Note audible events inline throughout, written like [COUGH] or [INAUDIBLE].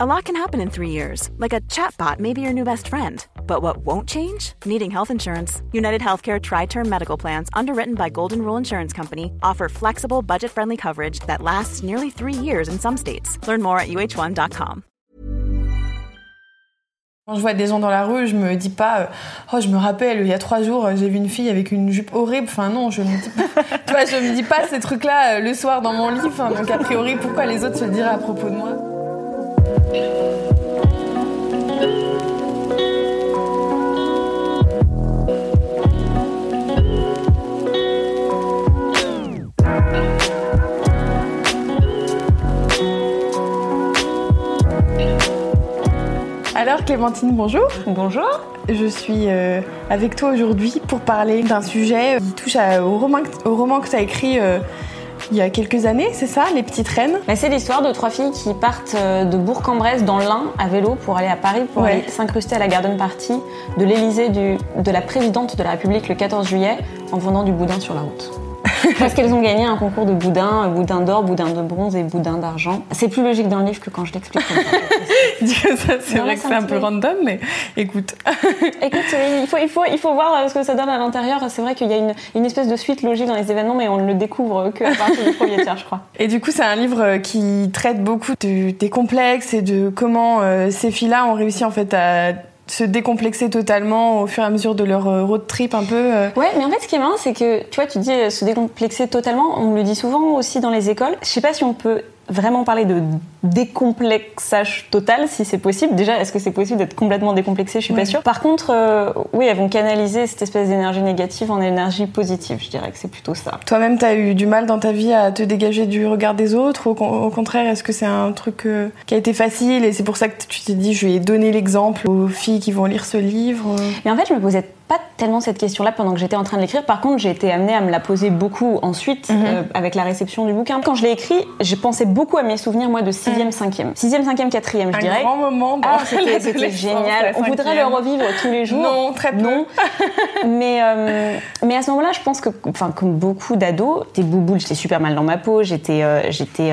A lot can happen in three years, like a chatbot may be your new best friend. But what won't change? Needing health insurance. United Healthcare Tri Term Medical Plans, underwritten by Golden Rule Insurance Company, offer flexible, budget friendly coverage that lasts nearly three years in some states. Learn more at uh1.com. Quand je vois des gens dans la rue, je me dis pas, euh, oh, je me rappelle, il y a trois jours, j'ai vu une fille avec une jupe horrible. Enfin, non, je me dis pas, [LAUGHS] tu je me dis pas ces trucs-là euh, le soir dans mon lit. Donc, a priori, pourquoi les autres se diraient à propos de moi? Alors Clémentine, bonjour. Bonjour. Je suis euh, avec toi aujourd'hui pour parler d'un sujet qui touche au, roman, au roman que tu as écrit euh, il y a quelques années, c'est ça, Les Petites Reines? Bah, C'est l'histoire de trois filles qui partent euh, de Bourg-en-Bresse dans l'Ain à vélo pour aller à Paris pour aller s'incruster à la garden party de l'Élysée de la présidente de la République le 14 juillet en vendant du boudin sur la route. [LAUGHS] Parce qu'elles ont gagné un concours de boudin, boudin d'or, boudin de bronze et boudin d'argent. C'est plus logique dans le livre que quand je l'explique [LAUGHS] c'est vrai que c'est un peu random, mais écoute. [LAUGHS] écoute, il faut, il, faut, il faut voir euh, ce que ça donne à l'intérieur. C'est vrai qu'il y a une, une, espèce de suite logique dans les événements, mais on ne le découvre qu'à partir du premier tiers, je crois. Et du coup, c'est un livre qui traite beaucoup de, des complexes et de comment euh, ces filles-là ont réussi en fait à se décomplexer totalement au fur et à mesure de leur euh, road trip un peu euh. Ouais, mais en fait, ce qui est marrant, c'est que, tu vois, tu dis se décomplexer totalement, on le dit souvent aussi dans les écoles. Je sais pas si on peut vraiment parler de décomplexage total, si c'est possible. Déjà, est-ce que c'est possible d'être complètement décomplexé? Je suis pas sûre. Par contre, euh, oui, elles vont canaliser cette espèce d'énergie négative en énergie positive. Je dirais que c'est plutôt ça. Toi-même, tu as eu du mal dans ta vie à te dégager du regard des autres? Ou au, contraire, est-ce que c'est un truc euh, qui a été facile et c'est pour ça que tu t'es dit, je vais donner l'exemple aux filles qui vont lire ce livre Mais en fait, je me posais pas tellement cette question-là pendant que j'étais en train de l'écrire. Par contre, j'ai été amenée à me la poser beaucoup ensuite mhm. euh, avec la réception du bouquin. Quand je l'ai écrit, j'ai pensé beaucoup à mes souvenirs, moi, de 6e, 5e. 6e, 5e, 4e, je dirais. Un grand moment ah, C'était génial. On voudrait le revivre tous les jours. Non, très peu. Non. mais, euh, mais à ce moment-là, je pense que, enfin, comme beaucoup d'ados, t'es bouboule, j'étais super mal dans ma peau, j'étais euh, j'étais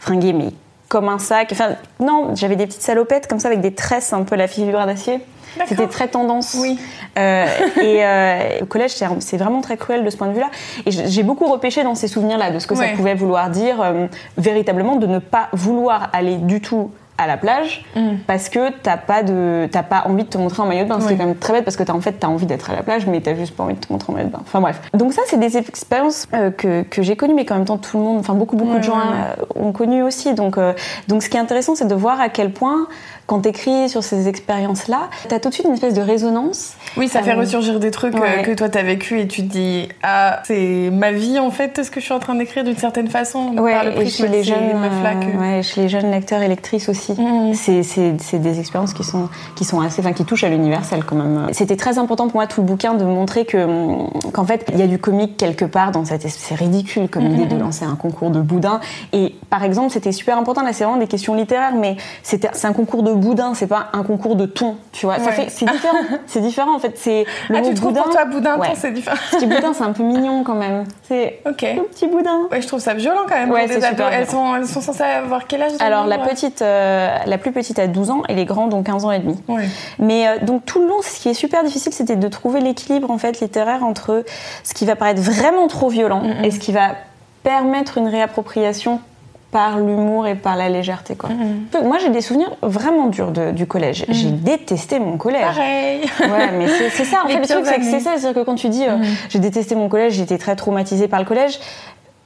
fringuée, mais comme un sac. Enfin, non, j'avais des petites salopettes comme ça avec des tresses, un peu la figure d'acier. C'était très tendance. Oui. Euh, et euh, au collège, c'est vraiment très cruel de ce point de vue-là. Et j'ai beaucoup repêché dans ces souvenirs-là de ce que ça pouvait vouloir dire, euh, véritablement, de ne pas vouloir aller du tout à la plage mm. parce que t'as pas de t'as pas envie de te montrer en maillot de bain. C'est quand même très bête parce que t'as en fait t'as envie d'être à la plage mais t'as juste pas envie de te montrer en maillot de bain. Enfin bref. Donc ça c'est des expériences euh, que, que j'ai connues mais qu'en même temps tout le monde, enfin beaucoup beaucoup de gens euh, ont connu aussi. Donc euh, donc ce qui est intéressant c'est de voir à quel point quand t'écris sur ces expériences-là, t'as tout de suite une espèce de résonance. Oui, ça fait ressurgir des trucs que toi t'as vécu et tu te dis ah c'est ma vie en fait ce que je suis en train d'écrire d'une certaine façon. Ouais, par le et chez les jeunes, ouais, chez les jeunes lecteurs et lectrices aussi. Mm. C'est des expériences qui sont, qui sont assez, enfin, qui touchent à l'universel quand même. C'était très important pour moi tout le bouquin de montrer que, qu'en fait, il y a du comique quelque part dans cette, c'est ridicule comme idée de lancer un concours de boudin. Et par exemple, c'était super important. Là, c'est vraiment des questions littéraires, mais c'est un concours de boudin, c'est pas un concours de thon. Tu vois, ça fait, c'est différent. [LAUGHS] c'est différent en fait. C'est le ah, mot tu boudin. Pour toi, boudin, ouais. c'est différent. petit boudin, c'est un peu mignon quand même. C'est ok. Le petit boudin. Ouais, je trouve ça violent quand même. Ouais, c'est super. Elles sont, elles sont censées avoir quel âge Alors la petite, euh, la plus petite a 12 ans et les grands ont 15 ans et demi. Mais euh, donc tout le long, ce qui est super difficile, c'était de trouver l'équilibre en fait littéraire entre ce qui va paraître vraiment trop violent et ce qui va permettre une réappropriation par l'humour et par la légèreté. Quoi. Moi, j'ai des souvenirs vraiment durs du collège. J'ai détesté mon collège. Pareil. Ouais, mais c'est ça. En [LAUGHS] fait, le truc, c'est que c'est ça. C'est-à-dire que quand tu dis euh, j'ai détesté mon collège, j'étais très traumatisée par le collège,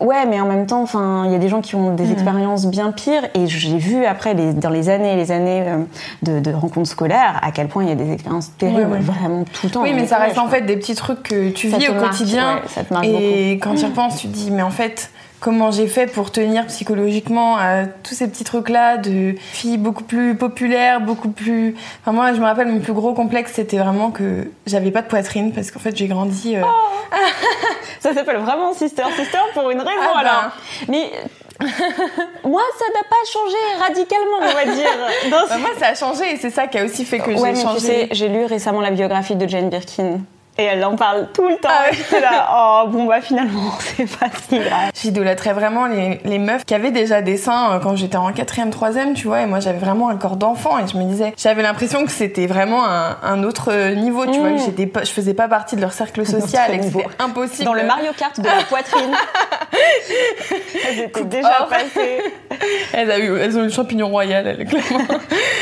Ouais, mais en même temps, enfin, il y a des gens qui ont des expériences bien pires, et j'ai vu après, les, dans les années et les années euh, de, de, rencontres scolaires, à quel point il y a des expériences terribles, vraiment tout le temps. Oui, mais ça reste en fait des petits trucs que tu vis au quotidien, ça te marque et quand tu y repenses, tu te dis, mais en fait, comment j'ai fait pour tenir psychologiquement à tous ces petits trucs-là de filles beaucoup plus populaires, beaucoup plus... Enfin moi, je me rappelle, mon plus gros complexe, c'était vraiment que j'avais pas de poitrine parce qu'en fait, j'ai grandi... Euh, oh [LAUGHS] ça s'appelle vraiment Sister Sister pour une raison ah ben. alors. Mais [LAUGHS] moi, ça n'a pas changé radicalement, on va dire. Bah, moi, ça a changé et c'est ça qui a aussi fait que j'ai changé. j'ai lu récemment la biographie de Jane Birkin Et elle en parle tout le temps. Ah J'étais là, oh bon bah finalement [LAUGHS] c'est pas si grave. J'idolâtrais vraiment les, les, meufs qui avaient déjà des seins euh, quand j'étais en quatrième, troisième, tu vois. Et moi j'avais vraiment un corps d'enfant et je me disais, j'avais l'impression que c'était vraiment un, un, autre niveau, tu vois. Que mmh. j'étais pas, je faisais pas partie de leur cercle social et c'était impossible. Dans le Mario Kart de la [LAUGHS] poitrine. elles étaient déjà passées. [LAUGHS] Elles, eu, elles ont eu le champignon royal, elles, clairement.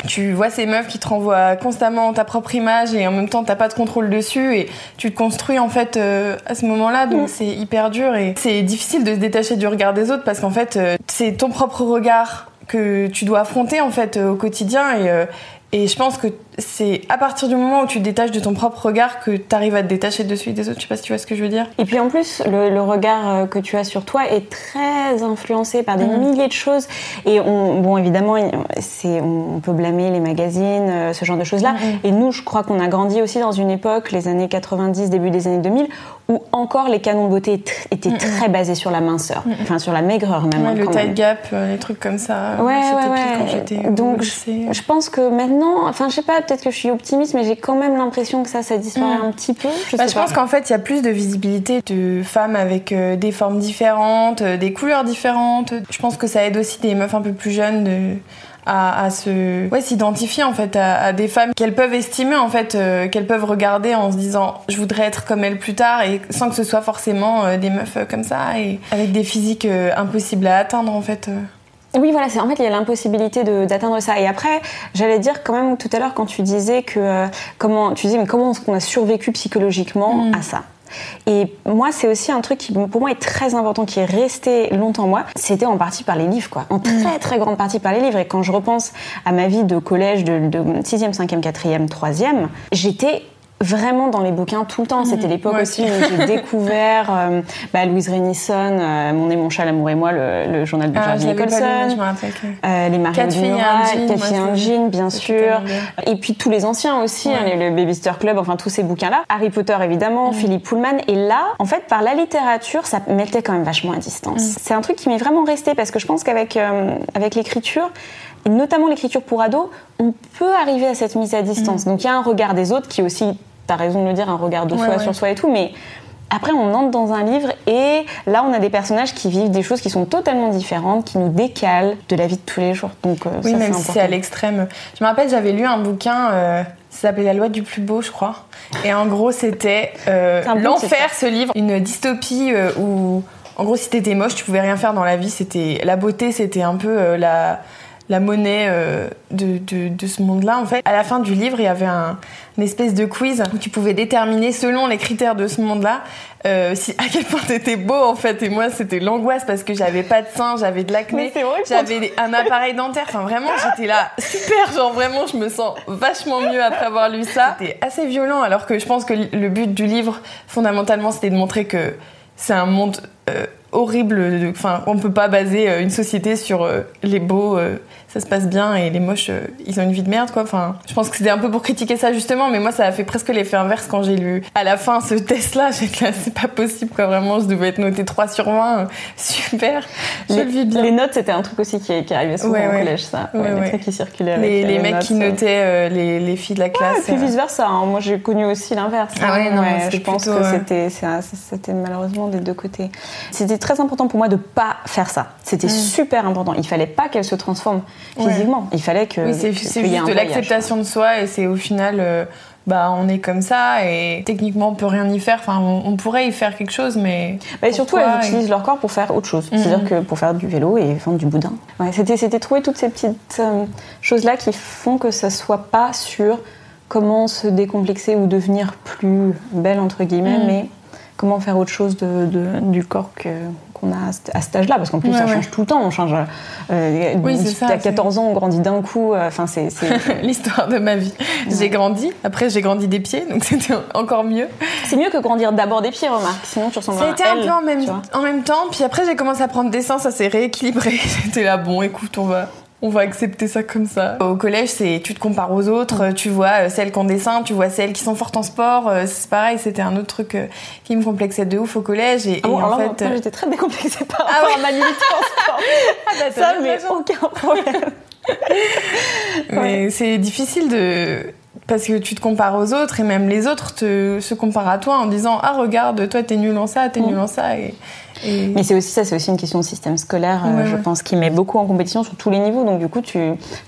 tu vois ces meufs qui te renvoient constamment ta propre image et en même temps t'as pas de contrôle dessus et tu te construis en fait euh, à ce moment-là, donc mm. c'est hyper dur et c'est difficile de se détacher du regard des autres parce qu'en fait euh, c'est ton propre regard que tu dois affronter en fait euh, au quotidien et, et je pense que c'est à partir du moment où tu te détaches de ton propre regard que tu arrives à te détacher de celui des autres. Je sais pas si tu vois ce que je veux dire. Et puis en plus, le, regard euh, que tu as sur toi est très influencé par des mhm. milliers de choses. Et on, bon, évidemment, c'est, on peut blâmer les magazines, euh, ce genre de choses-là. Mhm. Et nous, je crois qu'on a grandi aussi dans une époque, les années 90, début des années 2000, où encore les canons de beauté étaient mhm. très basés sur la minceur, enfin sur la maigreur même. Ouais, hein, le tight gap, euh, les trucs comme ça. Ouais, ouais, ouais. Donc, je, je pense que maintenant, enfin, je sais pas, peut-être que je suis optimiste, mais j'ai quand même l'impression que ça, ça disparaît mm. un petit peu. Je, bah, je pense qu'en fait, il y a plus de visibilité de femmes avec euh, des formes différentes, euh, des couleurs différentes. Je pense que ça aide aussi des meufs un peu plus jeunes de à, se ouais s'identifier en fait à, des femmes qu'elles peuvent estimer en fait euh, qu'elles peuvent regarder en se disant je voudrais être comme elles plus tard et sans que ce soit forcément des meufs comme ça et avec des physiques impossibles à atteindre en fait oui, voilà, c'est en fait il y a l'impossibilité d'atteindre ça. Et après, j'allais dire quand même tout à l'heure quand tu disais que euh, comment tu disais mais comment est-ce qu'on a survécu psychologiquement mm. à ça? Et moi, c'est aussi un truc qui, pour moi, est très important, qui est resté longtemps moi. C'était en partie par les livres, quoi. En très, mm. très grande partie par les livres. Et quand je repense à ma vie de collège, de, de 6e, 5e, 4e, 3e, j'étais vraiment dans les bouquins tout le temps. C'était mmh, l'époque aussi, où j'ai [LAUGHS] découvert euh, bah, Louise Renison, euh, Mon et mon chat, l'amour et moi, le, journal de ah, Nicholson, euh, les de Cathy Engine, bien sûr, et puis tous les anciens aussi, hein, le Babyster Club, enfin tous ces bouquins-là. Harry Potter évidemment, mmh. Philippe Pullman. Et là, en fait, par la littérature, ça mettait quand même vachement à distance. Mmh. C'est un truc qui m'est vraiment resté parce que je pense qu'avec avec l'écriture, et notamment l'écriture pour ados, on peut arriver à cette mise à distance. Donc il y a un regard des autres qui est aussi t'as raison de le dire, un regard de soi sur soi et tout, mais après, on entre dans un livre et là, on a des personnages qui vivent des choses qui sont totalement différentes, qui nous décalent de la vie de tous les jours. Donc, euh, oui, même si c'est à l'extrême. Je me rappelle, j'avais lu un bouquin, euh, ça s'appelait La loi du plus beau, je crois. Et en gros, c'était euh, l'enfer, ce livre, une dystopie où, en gros, si t'étais moche, tu pouvais rien faire dans la vie. C'était la beauté, c'était un peu la la monnaie euh, de, de, ce monde-là. En fait, à la fin du livre, il y avait un, une espèce de quiz où tu pouvais déterminer, selon les critères de ce monde-là, euh, si à quel point t'étais beau en fait. Et moi, c'était l'angoisse parce que j'avais pas de seins, j'avais de l'acné, j'avais un appareil dentaire. Enfin, vraiment, j'étais là super. Genre vraiment, je me sens vachement mieux après avoir lu ça. C'était assez violent, alors que je pense que le but du livre, fondamentalement, c'était de montrer que c'est un monde euh, horrible. Enfin, on peut pas baser euh, une société sur euh, les beaux, ça se passe bien, et les moches, ils ont une vie de merde, quoi. Enfin, je pense que c'était un peu pour critiquer ça justement, mais moi, ça a fait presque l'effet inverse quand j'ai lu à la fin ce test-là. [LAUGHS] J'étais là, c'est pas possible, quoi. Vraiment, je devais être notée 3 sur 20. [LAUGHS] Super. Je les, le vis bien. Les notes, c'était un truc aussi qui, qui arrivait souvent au collège, ça. les trucs qui circulaient. Avec les, les, mecs qui notaient les, les, filles de la classe. et puis vice versa. Hein. Moi, j'ai connu aussi l'inverse. Ah ouais, non, je pense que c'était, c'était malheureusement des deux côtés. C'était très important pour moi de pas faire ça. C'était mm. super important. Il fallait pas qu'elle se transforme physiquement. Il fallait que. Oui, c'est juste de l'acceptation de soi et c'est au final. Euh, bah, on est comme ça et techniquement on peut rien y faire. Enfin, on, pourrait y faire quelque chose, mais. Bah, et surtout, elles utilisent leur corps pour faire autre chose. Mm. C'est-à-dire que pour faire du vélo et vendre du boudin. Ouais, c'était, trouver toutes ces petites euh, choses-là qui font que ça soit pas sur comment se décomplexer ou devenir plus belle, entre guillemets, mm. mais comment faire autre chose de, du corps qu'on a à cet âge-là parce qu'en plus ça change tout le temps on change euh, oui, ça, à 14 ans on grandit d'un coup euh, enfin c'est [LAUGHS] l'histoire de ma vie. J'ai grandi après j'ai grandi des pieds donc [LAUGHS] c'était encore mieux. C'est mieux que grandir d'abord des pieds remarque sinon tu a été un peu en même, en même temps puis après j'ai commencé à prendre des seins ça s'est rééquilibré. [LAUGHS] J'étais là bon écoute on va on va accepter ça comme ça. Au collège, c'est tu te compares aux autres, tu vois euh, celles qui ont des seins, tu vois celles qui sont fortes en sport. Euh, c'est pareil, c'était un autre truc euh, qui me complexait de ouf au collège. Et, ah en fait, j'étais très décomplexée par ah rapport à ma limite en sport. [LAUGHS] ah bah, ça, mais aucun problème. [LAUGHS] mais c'est difficile de parce que tu te compares aux autres et même les autres te, se comparent à toi en disant ah regarde toi t'es nul en ça t'es nul en ça et, mais c'est aussi ça c'est aussi une question de système scolaire euh, je pense qui met beaucoup en compétition sur tous les niveaux. Donc du coup tu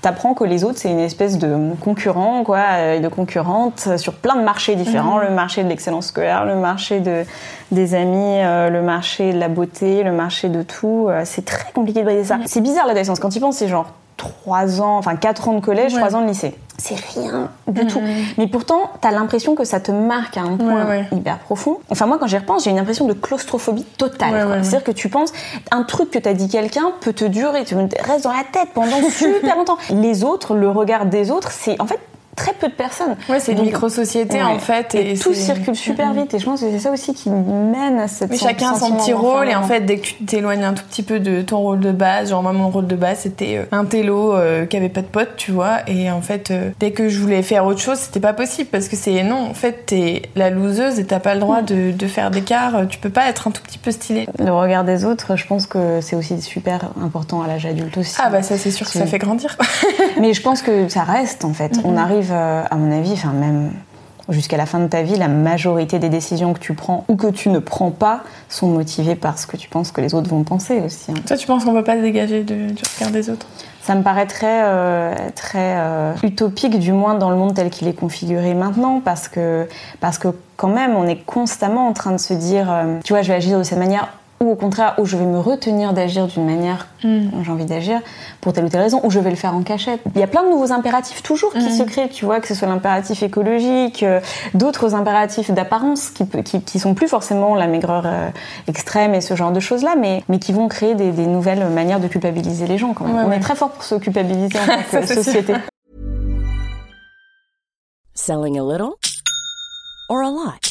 apprends que les autres c'est une espèce de concurrent quoi et de concurrente sur plein de marchés différents. Le marché de l'excellence scolaire le marché de des amis le marché de la beauté le marché de tout c'est très compliqué de briser ça. C'est bizarre l'adolescence. Quand tu penses c'est genre 3 ans, enfin 4 ans de collège, 3 ans de lycée. C'est rien du tout. Mais pourtant, t'as l'impression que ça te marque à un point hyper profond. Enfin, moi, quand j'y repense, j'ai une impression de claustrophobie totale. C'est-à-dire que tu penses, un truc que t'as dit quelqu'un peut te durer, tu restes dans la tête pendant [LAUGHS] super longtemps. Les autres, le regard des autres, c'est en fait très peu de personnes. Ouais, c'est une micro-société en fait. Et, tout circule super vite. Et je pense que c'est ça aussi qui mène à cette. Mais chacun son petit rôle. Et en fait, dès que tu t'éloignes un tout petit peu de ton rôle de base, genre moi, mon rôle de base, c'était euh, un télo euh, qui avait pas de potes, tu vois. Et en fait, euh, dès que je voulais faire autre chose, c'était pas possible parce que c'est non. En fait, t'es la loseuse et t'as pas le droit de, de faire d'écart. Tu peux pas être un tout petit peu stylé. Le regard des autres, je pense que c'est aussi super important à l'âge adulte aussi. Ah bah ça, c'est sûr que ça fait grandir. [LAUGHS] Mais je pense que ça reste en fait. On arrive, à mon avis, enfin même jusqu'à la fin de ta vie, la majorité des décisions que tu prends ou que tu ne prends pas sont motivées par ce que tu penses que les autres vont penser aussi. Hein. Toi, tu penses qu'on ne peut pas se dégager du regard des autres? Ça me paraît très, euh, très euh, utopique, du moins dans le monde tel qu'il est configuré maintenant, parce que, parce que quand même, on est constamment en train de se dire, euh, tu vois, je vais agir de cette manière, ou au contraire où je vais me retenir d'agir d'une manière mm. j'ai envie d'agir pour telle ou telle raison, ou je vais le faire en cachette. Il y a plein de nouveaux impératifs toujours qui mm. se créent, tu vois, que ce soit l'impératif écologique, euh, d'autres impératifs d'apparence qui, qui, qui, sont plus forcément la maigreur euh, extrême et ce genre de choses-là, mais, mais qui vont créer des, des nouvelles manières de culpabiliser les gens quand même. On est très fort pour se culpabiliser en [LAUGHS] tant que société. Selling a little or a lot?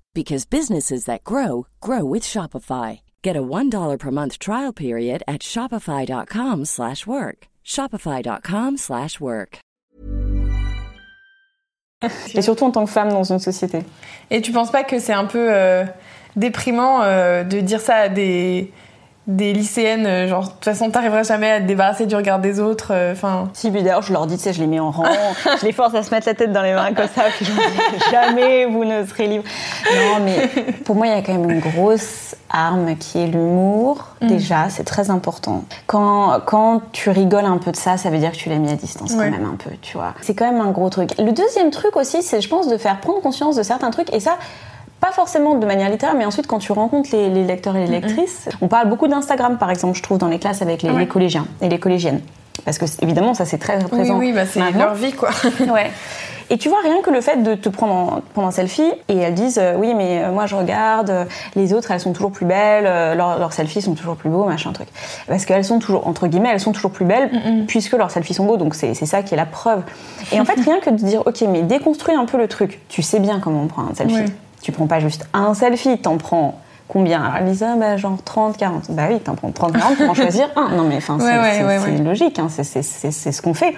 because businesses that grow grow with Shopify. Get a $1 per month trial period at shopify.com/work. shopify.com/work. Et surtout en tant que femme dans une société. Et tu penses pas que c'est un peu euh, déprimant euh, de dire ça à des des lycéennes, euh, genre, de toute façon, t'arriveras jamais à te débarrasser du regard des autres, euh, enfin... si, puis d'ailleurs, je leur dis, tu sais, je les mets en rang, je les force à se mettre la tête dans les mains comme ça, puis je leur dis, jamais vous ne serez libre. Non, mais pour moi, il y a quand même une grosse arme qui est l'humour. Mm. Déjà, c'est très important. Quand, quand tu rigoles un peu de ça, ça veut dire que tu l'as mis à distance quand même un peu, tu vois. C'est quand même un gros truc. Le deuxième truc aussi, c'est, je pense, de faire prendre conscience de certains trucs, et ça, pas forcément de manière littéraire, mais ensuite quand tu rencontres les, lecteurs et les lectrices, on parle beaucoup d'Instagram par exemple, je trouve, dans les classes avec les, collégiens et les collégiennes. Parce que évidemment, ça c'est très présent. Oui, oui bah, c'est leur vie quoi. [LAUGHS] ouais. Et tu vois, rien que le fait de te prendre en, un selfie et elles disent euh, Oui, mais euh, moi je regarde, euh, les autres elles sont toujours plus belles, leurs, selfies sont toujours plus beaux, machin truc. Parce qu'elles sont toujours, entre guillemets, elles sont toujours plus belles puisque leurs selfies sont beaux, donc c'est ça qui est la preuve. Et en fait, [LAUGHS] rien que de dire Ok, mais déconstruis un peu le truc, tu sais bien comment on prend un selfie. Tu prends pas juste un selfie, t'en prends combien? Alors Lisa, bah, genre 30, 40. Bah oui, t'en prends 30, 40 pour en [LAUGHS] choisir un. Non mais enfin, c'est logique, hein, c'est ce qu'on fait.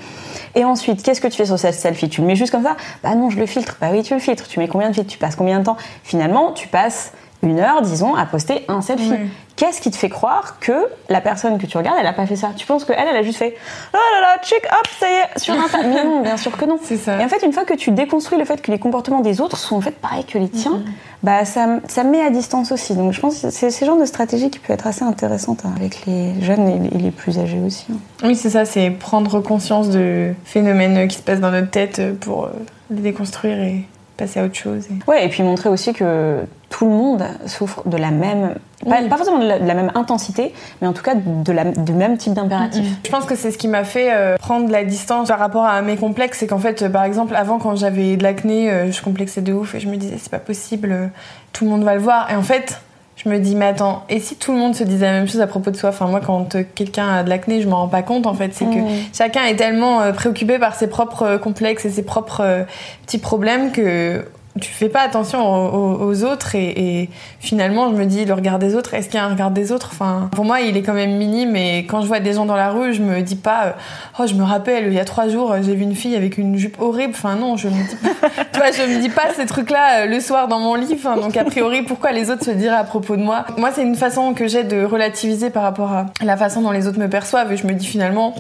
Et ensuite, qu'est-ce que tu fais sur cette selfie? Tu le mets juste comme ça? Bah non, je le filtre. Bah oui, tu le filtres. Tu mets combien de filtres? Tu passes combien de temps? Finalement, tu passes une heure, disons, à poster un selfie. Qu'est-ce qui te fait croire que la personne que tu regardes, elle a pas fait ça? Tu penses qu'elle, elle a juste fait oh là là, check, hop, ça y est, sur Insta. Mais non, bien sûr que non. Ça. Et en fait, une fois que tu déconstruis le fait que les comportements des autres sont en fait pareil que les tiens, bah ça, ça met à distance aussi. Donc je pense que c'est ce genre de stratégie qui peut être assez intéressante avec les jeunes et les plus âgés aussi. Hein. Oui, c'est ça, c'est prendre conscience de phénomènes qui se passent dans notre tête pour euh, les déconstruire et passer à autre chose. Et... Ouais, et puis montrer aussi que tout le monde souffre de la même, pas, forcément de la, même intensité, mais en tout cas de la, du même type d'impératif. Je pense que c'est ce qui m'a fait euh, prendre la distance par rapport à mes complexes, c'est qu'en fait, euh, par exemple, avant quand j'avais de l'acné, euh, je complexais de ouf et je me disais c'est pas possible, tout le monde va le voir. Et en fait, je me dis mais attends, et si tout le monde se disait la même chose à propos de soi? Enfin moi quand quelqu'un a de l'acné, je m'en rends pas compte en fait, c'est que chacun est tellement préoccupé par ses propres complexes et ses propres petits problèmes que tu fais pas attention aux, autres et, finalement je me dis le regard des autres est-ce qu'il y a un regard des autres? Enfin pour moi il est quand même minime et quand je vois des gens dans la rue je me dis pas euh, oh je me rappelle il y a trois jours j'ai vu une fille avec une jupe horrible. Enfin non je me dis pas, [LAUGHS] je me dis pas ces trucs là euh, le soir dans mon lit. Donc a priori pourquoi les autres se diraient à propos de moi? Moi c'est une façon que j'ai de relativiser par rapport à la façon dont les autres me perçoivent et je me dis finalement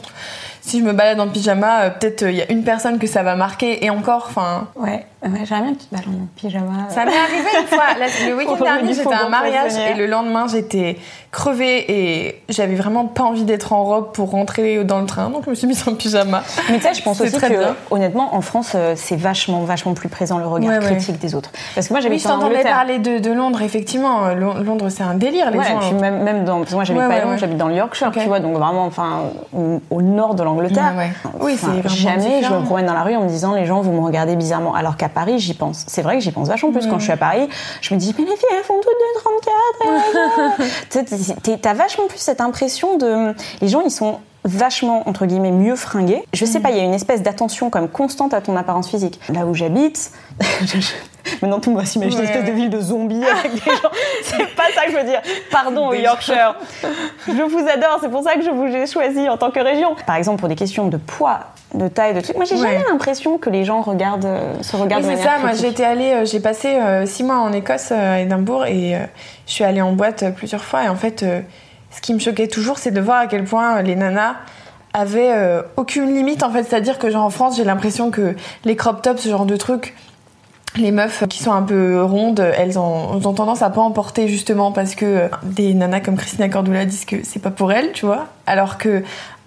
si je me balade en pyjama, euh, peut-être il y a une personne que ça va marquer et encore, enfin. Ouais. Ouais, j'aimerais bien que tu te balades en pyjama. Ça m'est arrivé une fois. le [LAUGHS] week-end dernier, j'étais à un mariage et le lendemain, j'étais crevée et j'avais vraiment pas envie d'être en robe pour rentrer dans le train, donc je me suis mise en pyjama. Mais tu sais, je pense aussi que, honnêtement, en France, euh, c'est vachement, vachement plus présent le regard critique des autres. Parce que moi, j'avais oui, en Angleterre. parler de, de, Londres, effectivement. Euh, Londres, c'est un délire, les gens. Puis même, même dans, parce que moi, j'habite pas Londres, j'habite dans le Yorkshire, tu vois, donc vraiment, enfin, au, nord de l'Angleterre. Oui, c'est Jamais je me promène dans la rue en me disant, les gens, vous me regardez bizarrement. Alors qu'à Paris, j'y pense c'est vrai que j'y pense vachement plus quand je suis à Paris. Je me dis, mais les filles, elles font toutes de 34. [LAUGHS] T'as vachement plus cette impression de. Les gens, ils sont vachement, entre guillemets, mieux fringués. Je sais pas, il y a une espèce d'attention comme constante à ton apparence physique. Là où j'habite, [LAUGHS] Maintenant, tout le monde va s'imaginer une espèce de ville de zombies avec des gens. [LAUGHS] C'est pas ça que je veux dire. Pardon, Yorkshire. Je vous adore, c'est pour ça que je vous ai choisi en tant que région. Par exemple, pour des questions de poids, de taille, de trucs. Moi, j'ai jamais l'impression que les gens regardent, euh, se regardent. Oui, c'est ça. Moi, j'étais allée, euh, j'ai passé euh, six mois en Écosse, à Édimbourg, et je suis allée en boîte plusieurs fois. Et en fait, ce qui me choquait toujours, c'est de voir à quel point les nanas avaient aucune limite. En fait, c'est-à-dire que genre en France, j'ai l'impression que les crop tops, ce genre de trucs les meufs qui sont un peu rondes, elles ont, tendance à pas en porter justement parce que des nanas comme Christina Cordula disent que c'est pas pour elles, tu vois. Alors que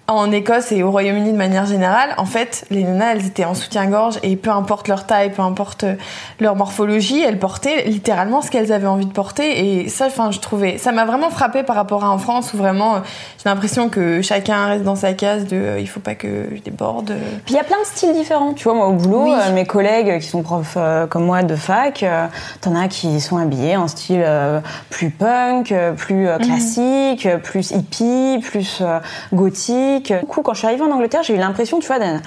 en Écosse et au Royaume-Uni de manière générale, en fait, les nanas, elles étaient en soutien-gorge et peu importe leur taille, peu importe leur morphologie, elles portaient littéralement ce qu'elles avaient envie de porter. Et ça, enfin, je trouvais, ça m'a vraiment frappé par rapport à en France où vraiment, j'ai l'impression que chacun reste dans sa case de, euh, il faut pas que je déborde. Puis il y a plein de styles différents. Tu vois, moi au boulot, euh, mes collègues qui sont profs euh, comme moi de fac, t'en as qui sont habillés en style plus punk, plus mhm. classique, plus hippie, plus gothique du coup, quand je suis arrivée en Angleterre, j'ai eu l'impression, tu vois, d'un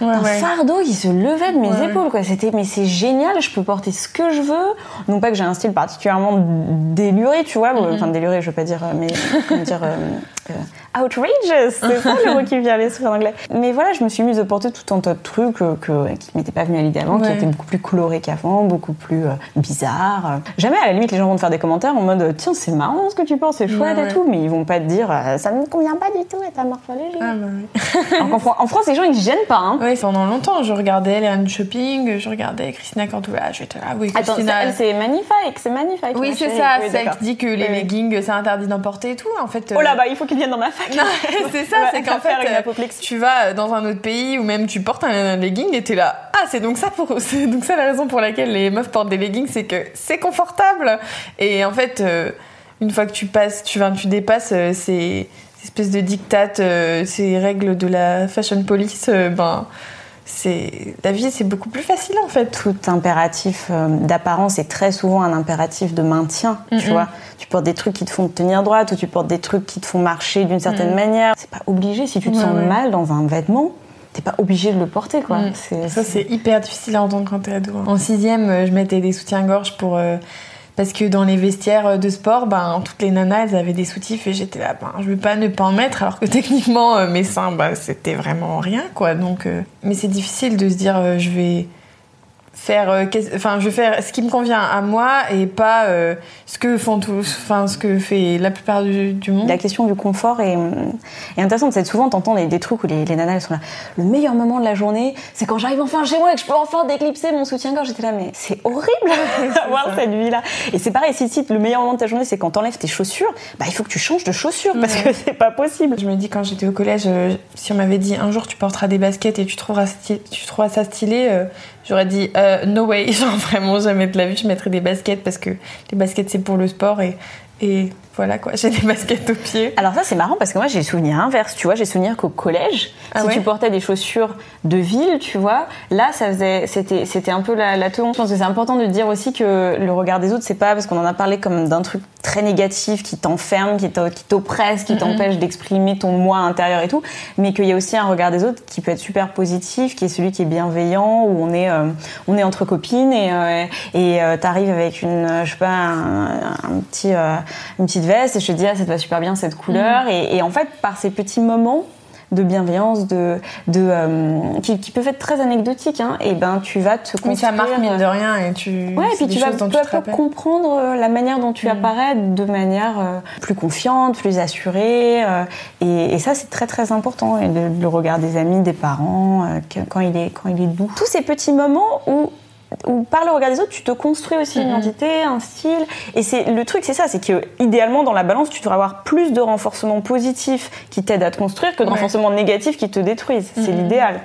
[GASPS] fardeau qui se levait de mes épaules. Quoi. C'était, mais c'est génial, je peux porter ce que je veux. Non pas que j'ai un style particulièrement déluré, tu vois. Mm-hmm. Enfin, déluré, je veux pas dire, mais comment dire. Euh, euh, outrageous, c'est ça le mot qui vient à l'esprit en anglais. Mais voilà, je me suis mise à porter tout un tas de trucs que, que qui m'étaient pas venus à l'idée avant, qui étaient beaucoup plus colorés qu'avant, beaucoup plus euh, bizarres. Jamais, à la limite, les gens vont te faire des commentaires en mode tiens, c'est marrant ce que tu penses, c'est chouette et tout, mais ils vont pas te dire ça ne me convient pas du tout à ta morphologie. Ah, bah en, France, les gens ils se gênent pas. Hein. Oui, pendant longtemps, je regardais les Shopping, je regardais Christina Cordula, j'étais là, oui, Christina. C'est magnifique, c'est magnifique. Oui, c'est ça, c'est celle qui dit que les leggings c'est interdit d'emporter et tout. En fait, oh là, bah il faut qu'ils viennent dans ma [LAUGHS] c'est ça, c'est qu'en fait, euh, tu vas dans un autre pays ou même tu portes un, legging et t'es là. Ah, c'est donc ça pour, [LAUGHS] c'est donc ça la raison pour laquelle les meufs portent des leggings, c'est que c'est confortable. Et en fait, euh, une fois que tu passes, tu, vas, tu dépasses euh, ces, espèces de dictates, ces règles de la fashion police, ben la vie c'est beaucoup plus facile en fait. Tout impératif euh, d'apparence est très souvent un impératif de maintien tu vois. Tu portes des trucs qui te font tenir droite ou tu portes des trucs qui te font marcher d'une certaine manière. C'est pas obligé. Si tu te sens mal dans un vêtement t'es pas obligé de le porter quoi. Ça c'est hyper difficile à entendre quand t'es ado hein. en sixième euh, je mettais des soutiens-gorge pour euh, parce que dans les vestiaires de sport, ben, toutes les nanas, avaient des soutifs et j'étais là, ben, je veux pas ne pas en mettre, alors que [LAUGHS] techniquement, euh, mes seins, ben, c'était vraiment rien, quoi. Donc, euh, mais c'est difficile de se dire, euh, je vais faire euh, enfin je vais faire ce qui me convient à moi et pas euh, ce que font tous enfin ce que fait la plupart du, monde. La question du confort est, est intéressante. C'est souvent t'entends des, des trucs où les, les nanas elles sont là. Le meilleur moment de la journée c'est quand j'arrive enfin chez moi et que je peux enfin déclipser mon soutien-gorge. J'étais là mais c'est horrible [LAUGHS] [LAUGHS] d'avoir cette vie là et c'est pareil si, si le meilleur moment de ta journée c'est quand t'enlèves tes chaussures bah il faut que tu changes de chaussures parce que c'est pas possible. Je me dis quand j'étais au collège euh, si on m'avait dit un jour tu porteras des baskets et tu trouveras, tu trouveras ça stylé J'aurais dit euh, no way, [LAUGHS] genre vraiment jamais de la vie je mettrais des baskets parce que les baskets c'est pour le sport et et voilà quoi, j'ai des baskets aux pieds. Alors ça c'est marrant parce que moi j'ai le souvenir inverse, tu vois, j'ai souvenir qu'au collège, ah si tu portais des chaussures de ville, tu vois, là ça faisait, c'était, c'était un peu la, la Je pense que c'est important de dire aussi que le regard des autres, c'est pas parce qu'on en a parlé comme d'un truc très négatif qui t'enferme, qui t'oppresse, qui t'empêche d'exprimer ton moi intérieur et tout, mais qu'il y a aussi un regard des autres qui peut être super positif, qui est celui qui est bienveillant, où on est, euh, on est entre copines et, euh, et euh, t'arrives avec une, je sais pas, un, petit, une petite veste et je te dis ah ça te va super bien cette couleur mm. et, et en fait par ces petits moments de bienveillance, de, de euh, qui, qui, peuvent être très anecdotiques. Hein, et ben tu vas te construire. Mais ça marque mine de rien et tu. Ouais, et puis tu vas peu à peu comprendre euh, la manière dont tu mm. apparais de manière euh, plus confiante, plus assurée. et, et, ça c'est très très important. Et le, le, regard des amis, des parents, quand il est quand il est doux. Tous ces petits moments où ou par le regard des autres, tu te construis aussi une mm-hmm. identité, un style. Et c'est le truc, c'est ça, c'est que idéalement dans la balance, tu devrais avoir plus de renforcement positif qui t'aide à te construire que de renforcement négatif qui te détruise. C'est mm-hmm. l'idéal.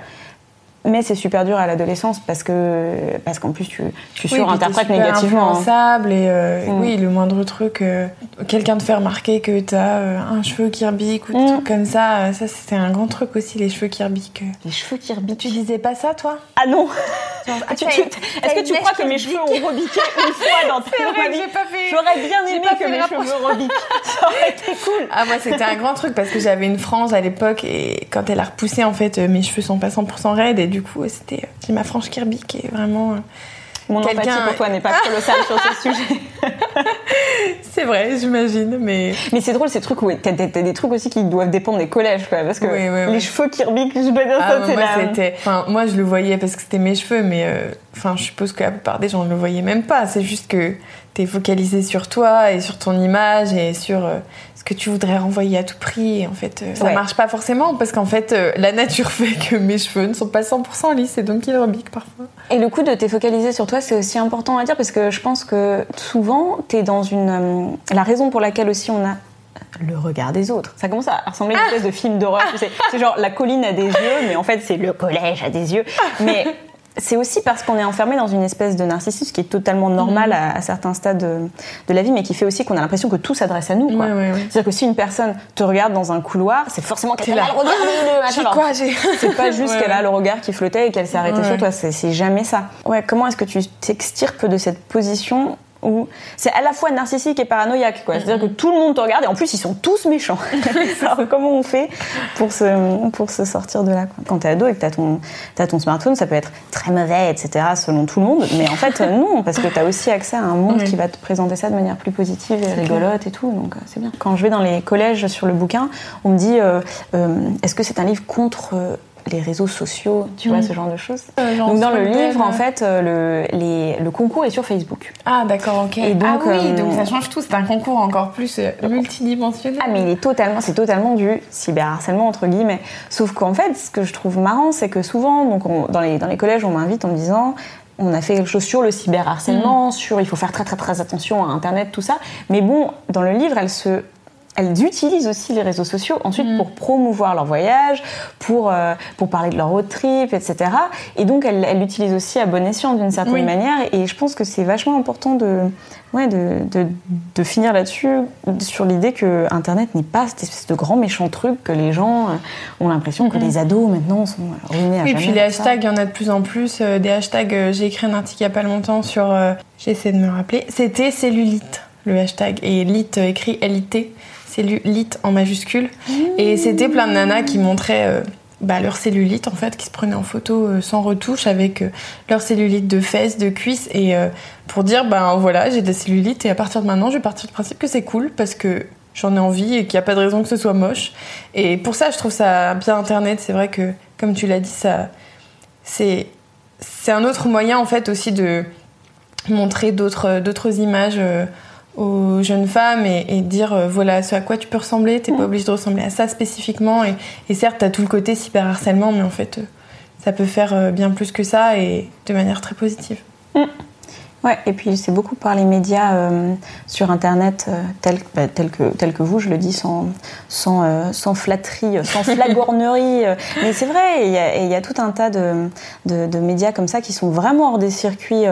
Mais c'est super dur à l'adolescence parce que parce qu'en plus tu, tu oui, surinterprètes négativement. Hein. et euh, mm. oui, le moindre truc, euh, quelqu'un te fait remarquer que t'as euh, un cheveu qui rebique ou des mm. trucs comme ça, ça c'était un grand truc aussi, les cheveux qui rebiquent. Les cheveux qui rebiquent. Tu disais pas ça toi? Ah non. Est-ce que tu crois que mes cheveux ont rebiqué une fois dans [LAUGHS] ta vie J'aurais bien aimé que mes cheveux rebiquent. [LAUGHS] Ça aurait été cool. Ah moi c'était un grand truc parce que j'avais une frange à l'époque et quand elle a repoussé en fait mes cheveux sont pas 100% raides et du coup, c'était j'ai ma frange Kirby qui est vraiment. Euh, Mon empathie pour toi n'est pas colossale sur ce [LAUGHS] sujet. [LAUGHS] c'est vrai, j'imagine, mais. Mais c'est drôle ces trucs où t'as, des trucs aussi qui doivent dépendre des collèges, quoi, parce que les cheveux Kirby, je peux dire ah, ça, moi, c'était... Enfin, moi, je le voyais parce que c'était mes cheveux, mais euh, enfin, je suppose que la plupart des gens ne le voyaient même pas. C'est juste que t'es focalisé sur toi et sur ton image et sur euh, que tu voudrais renvoyer à tout prix. Et en fait, euh, ça marche pas forcément parce qu'en fait, euh, la nature [LAUGHS] fait que mes cheveux ne sont pas 100% lisses et donc ils rebiquent parfois. Et le coup de te focaliser sur toi, c'est aussi important à dire parce que je pense que souvent, tu es dans une. Euh, la raison pour laquelle aussi on a le regard des autres. Ça commence à ressembler à une espèce de film d'horreur. C'est genre la colline a des yeux, mais en fait c'est le collège a des yeux. [LAUGHS] Mais c'est aussi parce qu'on est enfermé dans une espèce de narcissisme qui est totalement normal mhm. à, certains stades de, la vie, mais qui fait aussi qu'on a l'impression que tout s'adresse à nous. C'est-à-dire que si une personne te regarde dans un couloir, c'est forcément qu'elle a le regard. quoi C'est pas juste [LAUGHS] qu'elle a le regard qui flottait et qu'elle s'est arrêtée sur toi. C'est jamais ça. Ouais. Comment est-ce que tu t'extirpes de cette position où c'est à la fois narcissique et paranoïaque. Quoi. C'est-à-dire que tout le monde te regarde et en plus ils sont tous méchants. [LAUGHS] [LAUGHS] Alors comment on fait pour se, pour se sortir de là quoi? Quand t'es ado et que t'as ton, as ton smartphone, ça peut être très mauvais, etc. selon tout le monde. Mais en fait, non, parce que t'as aussi accès à un monde qui va te présenter ça de manière plus positive et rigolote et tout. Donc euh, c'est bien. Quand je vais dans les collèges sur le bouquin, on me dit euh, euh, est-ce que c'est un livre contre les réseaux sociaux, tu vois, ce genre de choses. Euh, donc dans le livre, en fait, euh, le, les, le concours est sur Facebook. Ah d'accord, ok. Et donc, ah oui, donc ça change tout. C'est un concours encore plus euh, multidimensionnel. Ah mais il est totalement, c'est totalement du cyberharcèlement entre guillemets. Sauf qu'en fait, ce que je trouve marrant, c'est que souvent, donc dans les dans les collèges, on m'invite en me disant on a fait quelque chose sur le cyberharcèlement, mm. sur il faut faire très très très attention à Internet, tout ça. Mais bon, dans le livre, elle se elles utilisent aussi les réseaux sociaux ensuite mm. pour promouvoir leur voyage, pour, euh, pour parler de leur road trip, etc. Et donc elles l'utilisent aussi à bon escient d'une certaine manière. Et je pense que c'est vachement important de, ouais, de, de, de finir là-dessus, sur l'idée que Internet n'est pas cette espèce de grand méchant truc que les gens euh, ont l'impression que les ados maintenant sont ruinés à oui, Et puis les hashtags, il y en a de plus en plus. Euh, des hashtags, j'ai écrit un article il n'y a pas longtemps sur, j'essaie de me rappeler, c'était cellulite, le hashtag. Et lit écrit LIT cellulite en majuscule. Et c'était plein de nanas qui montraient euh, bah, leur cellulite en fait, qui se prenaient en photo euh, sans retouche avec euh, leur cellulite de fesses, de cuisses et pour dire ben voilà j'ai des cellulites et à partir de maintenant je vais partir du principe que c'est cool parce que j'en ai envie et qu'il n'y a pas de raison que ce soit moche. Et pour ça je trouve ça bien internet. C'est vrai que comme tu l'as dit ça c'est c'est un autre moyen en fait aussi de montrer d'autres d'autres images aux jeunes femmes et, dire euh, voilà ce à quoi tu peux ressembler, t'es pas obligé de ressembler à ça spécifiquement. Et, et certes, t'as tout le côté cyberharcèlement, mais en fait, euh, ça peut faire euh, bien plus que ça et de manière très positive. Mm. Ouais, et puis c'est beaucoup par les médias euh, sur Internet euh, tels, bah, tel que, tel que vous, je le dis sans, sans, euh, sans flatterie, sans flagornerie. [LAUGHS] mais c'est vrai, il y, y, a tout un tas de, de, de, médias comme ça qui sont vraiment hors des circuits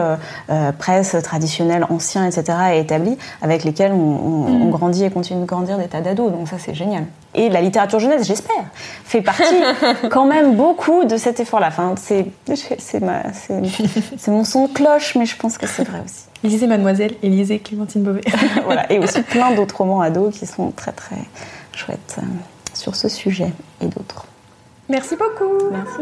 presse traditionnels, anciens, etc., et établis, avec lesquels on, on, on mm. grandit et continue de grandir des tas d'ados. Donc ça, c'est génial et la littérature jeunesse, j'espère, fait partie [LAUGHS] quand même beaucoup de cet effort-là. Enfin, c'est, [LAUGHS] c'est, mon son de cloche, mais je pense que c'est vrai aussi. Lisez Mademoiselle et lisez Clémentine Beauvais. [LAUGHS] voilà, et aussi plein d'autres romans ados qui sont très très chouettes euh, sur ce sujet et d'autres. Merci beaucoup. Merci.